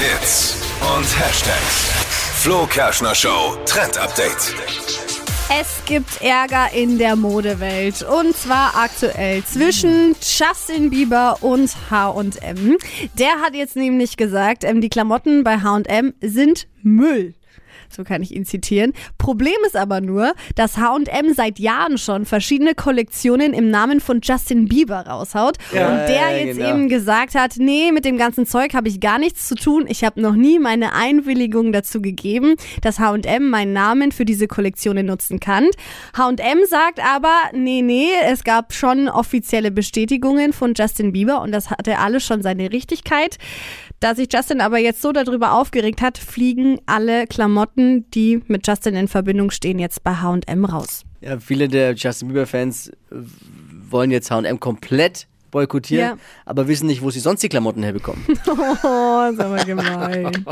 Hits und Hashtags. Flo Kerschner Show Trend Update. Es gibt Ärger in der Modewelt und zwar aktuell zwischen Justin Bieber und H&M. Der hat jetzt nämlich gesagt, ähm, die Klamotten bei H&M sind Müll. So kann ich ihn zitieren. Problem ist aber nur, dass H&M seit Jahren schon verschiedene Kollektionen im Namen von Justin Bieber raushaut Ja, und der ja, jetzt genau. eben gesagt hat, nee, mit dem ganzen Zeug habe ich gar nichts zu tun. Ich habe noch nie meine Einwilligung dazu gegeben, dass H&M meinen Namen für diese Kollektionen nutzen kann. H&M sagt aber, nee, nee, es gab schon offizielle Bestätigungen von Justin Bieber und das hatte alles schon seine Richtigkeit. Da sich Justin aber jetzt so darüber aufgeregt hat, fliegen alle Klamotten, die mit Justin in Verbindung stehen, jetzt bei H&M raus. Ja, viele der Justin Bieber-Fans wollen jetzt H&M komplett boykottieren, Ja. aber wissen nicht, wo sie sonst die Klamotten herbekommen. Oh, ist aber gemein.